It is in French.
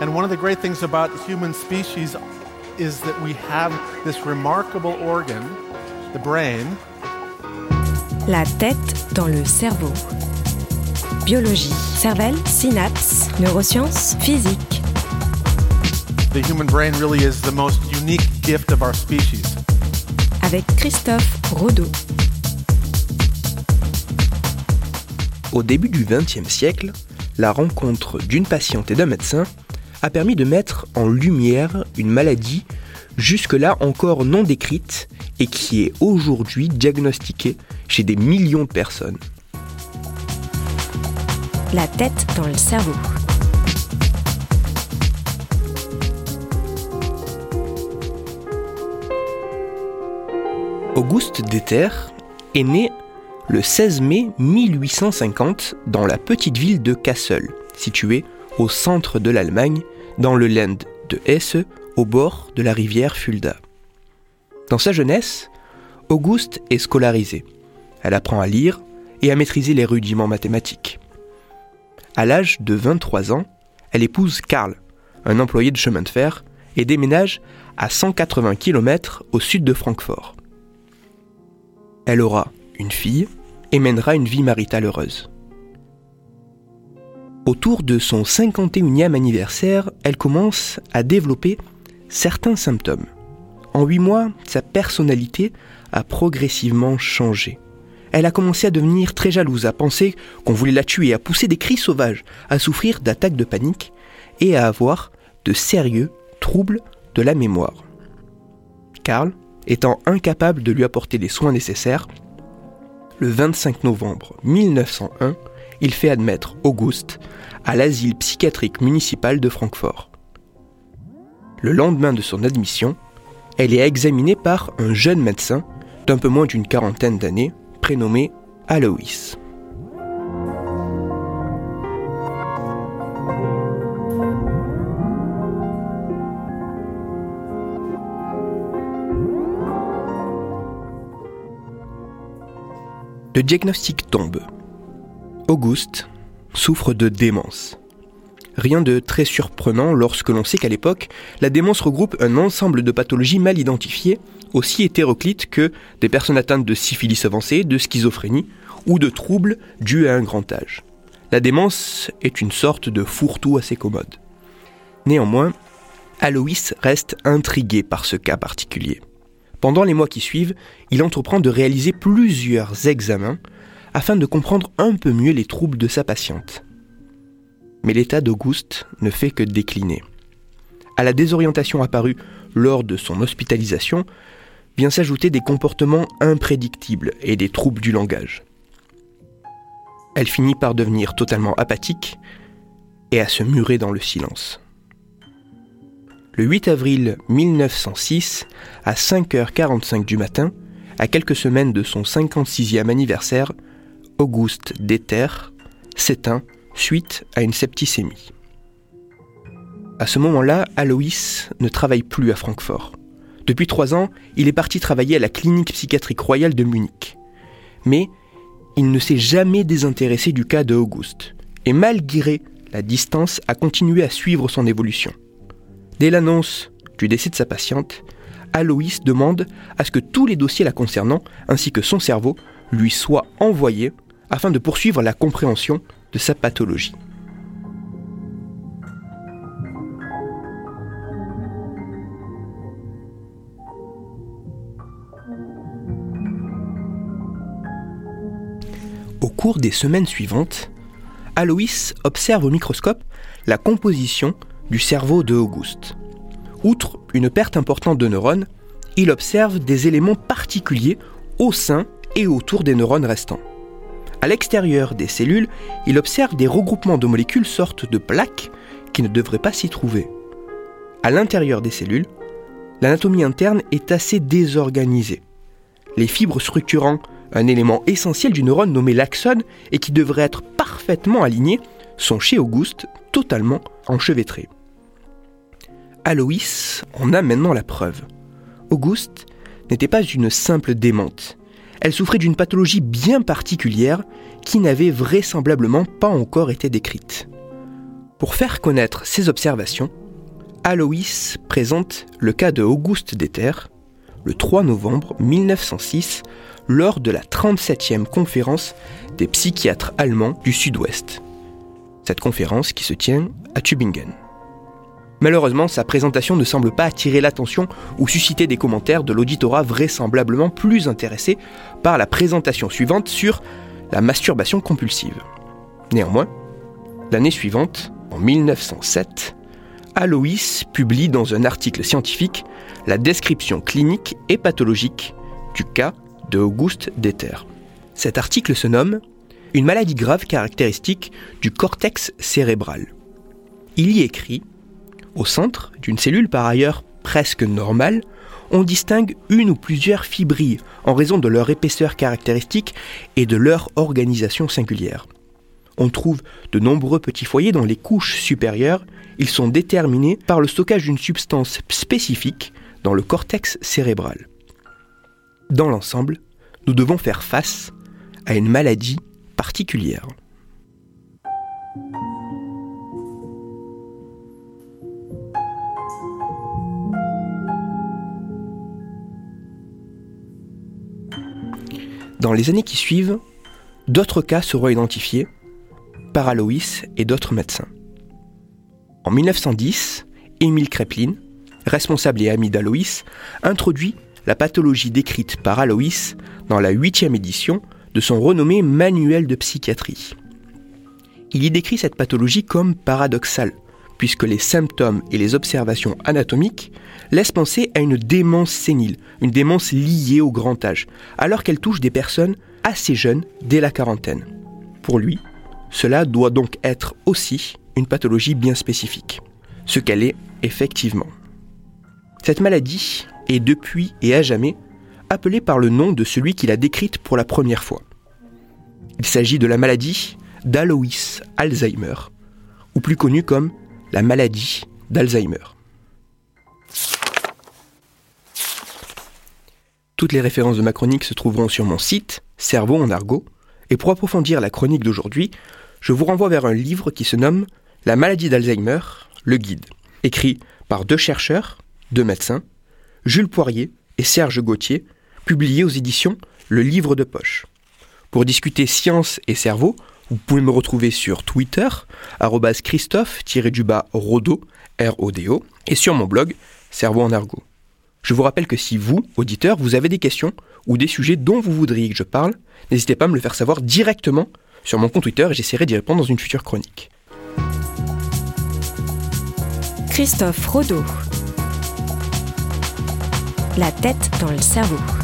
And one of the great things about human species is that we have this remarkable organ, the brain. La tête dans le cerveau. Biologie, cervelle, synapses, neurosciences, physique. The human brain really is the most unique gift of our species. Avec Christophe Rodeau. Au début du XXe siècle, la rencontre d'une patiente et d'un médecin a permis de mettre en lumière une maladie jusque-là encore non décrite et qui est aujourd'hui diagnostiquée chez des millions de personnes. La tête dans le cerveau. Auguste Deter est né le 16 mai 1850 dans la petite ville de Kassel, située au centre de l'Allemagne, dans le Land de Hesse, au bord de la rivière Fulda. Dans sa jeunesse, Auguste est scolarisée. Elle apprend à lire et à maîtriser les rudiments mathématiques. À l'âge de 23 ans, elle épouse Karl, un employé de chemin de fer, et déménage à 180 km au sud de Francfort. Elle aura une fille et mènera une vie maritale heureuse. Autour de son 51e anniversaire, elle commence à développer certains symptômes. En huit mois, sa personnalité a progressivement changé. Elle a commencé à devenir très jalouse, à penser qu'on voulait la tuer, à pousser des cris sauvages, à souffrir d'attaques de panique et à avoir de sérieux troubles de la mémoire. Karl, étant incapable de lui apporter les soins nécessaires, le 25 novembre 1901, il fait admettre Auguste à l'asile psychiatrique municipal de Francfort. Le lendemain de son admission, elle est examinée par un jeune médecin d'un peu moins d'une quarantaine d'années, prénommé Alois. Le diagnostic tombe. Auguste souffre de démence. Rien de très surprenant lorsque l'on sait qu'à l'époque, la démence regroupe un ensemble de pathologies mal identifiées, aussi hétéroclites que des personnes atteintes de syphilis avancée, de schizophrénie ou de troubles dus à un grand âge. La démence est une sorte de fourre-tout assez commode. Néanmoins, Aloïs reste intrigué par ce cas particulier. Pendant les mois qui suivent, il entreprend de réaliser plusieurs examens afin de comprendre un peu mieux les troubles de sa patiente. Mais l'état d'Auguste ne fait que décliner. À la désorientation apparue lors de son hospitalisation vient s'ajouter des comportements imprédictibles et des troubles du langage. Elle finit par devenir totalement apathique et à se murer dans le silence. Le 8 avril 1906, à 5h45 du matin, à quelques semaines de son 56e anniversaire, Auguste Deter s'éteint suite à une septicémie. À ce moment-là, Aloïs ne travaille plus à Francfort. Depuis trois ans, il est parti travailler à la clinique psychiatrique royale de Munich. Mais il ne s'est jamais désintéressé du cas de Auguste, et malgré la distance, a continué à suivre son évolution. Dès l'annonce du décès de sa patiente, Aloïs demande à ce que tous les dossiers la concernant, ainsi que son cerveau, lui soient envoyés afin de poursuivre la compréhension de sa pathologie. Au cours des semaines suivantes, Aloïs observe au microscope la composition du cerveau de Auguste. Outre une perte importante de neurones, il observe des éléments particuliers au sein et autour des neurones restants. À l'extérieur des cellules, il observe des regroupements de molécules sortes de plaques qui ne devraient pas s'y trouver. À l'intérieur des cellules, l'anatomie interne est assez désorganisée. Les fibres structurant un élément essentiel du neurone nommé l'axone et qui devrait être parfaitement aligné sont chez Auguste totalement enchevêtrés. Aloïs en a maintenant la preuve. Auguste n'était pas une simple démente. Elle souffrait d'une pathologie bien particulière qui n'avait vraisemblablement pas encore été décrite. Pour faire connaître ses observations, Aloïs présente le cas de Auguste Deter le 3 novembre 1906 lors de la 37e conférence des psychiatres allemands du Sud-Ouest. Cette conférence qui se tient à Tübingen. Malheureusement, sa présentation ne semble pas attirer l'attention ou susciter des commentaires de l'auditorat vraisemblablement plus intéressé par la présentation suivante sur la masturbation compulsive. Néanmoins, l'année suivante, en 1907, Aloïs publie dans un article scientifique la description clinique et pathologique du cas de Auguste Deter. Cet article se nomme Une maladie grave caractéristique du cortex cérébral. Il y écrit Au centre d'une cellule par ailleurs presque normale, on distingue une ou plusieurs fibrilles en raison de leur épaisseur caractéristique et de leur organisation singulière. On trouve de nombreux petits foyers dans les couches supérieures. Ils sont déterminés par le stockage d'une substance spécifique dans le cortex cérébral. Dans l'ensemble, nous devons faire face à une maladie particulière. Dans les années qui suivent, d'autres cas seront identifiés par Aloïs et d'autres médecins. En 1910, Émile Kreplin, responsable et ami d'Aloïs, introduit la pathologie décrite par Aloïs dans la huitième édition de son renommé Manuel de psychiatrie. Il y décrit cette pathologie comme paradoxale, puisque les symptômes et les observations anatomiques laissent penser à une démence sénile, une démence liée au grand âge, alors qu'elle touche des personnes assez jeunes dès la quarantaine. Pour lui, cela doit donc être aussi une pathologie bien spécifique, ce qu'elle est effectivement. Cette maladie est depuis et à jamais appelée par le nom de celui qui l'a décrite pour la première fois. Il s'agit de la maladie d'Alois Alzheimer, ou plus connue comme la maladie d'Alzheimer. Toutes les références de ma chronique se trouveront sur mon site, Cerveau en argot, et pour approfondir la chronique d'aujourd'hui, je vous renvoie vers un livre qui se nomme La maladie d'Alzheimer, le guide, écrit par deux chercheurs, deux médecins, Jules Poirier et Serge Gauthier, publié aux éditions Le Livre de Poche. Pour discuter science et cerveau, vous pouvez me retrouver sur Twitter, Christophe-Rodo, R-O-D-O, et sur mon blog, Cerveau en argot. Je vous rappelle que si vous, auditeurs, vous avez des questions ou des sujets dont vous voudriez que je parle, n'hésitez pas à me le faire savoir directement sur mon compte Twitter et j'essaierai d'y répondre dans une future chronique. Christophe Rodeau. La tête dans le cerveau.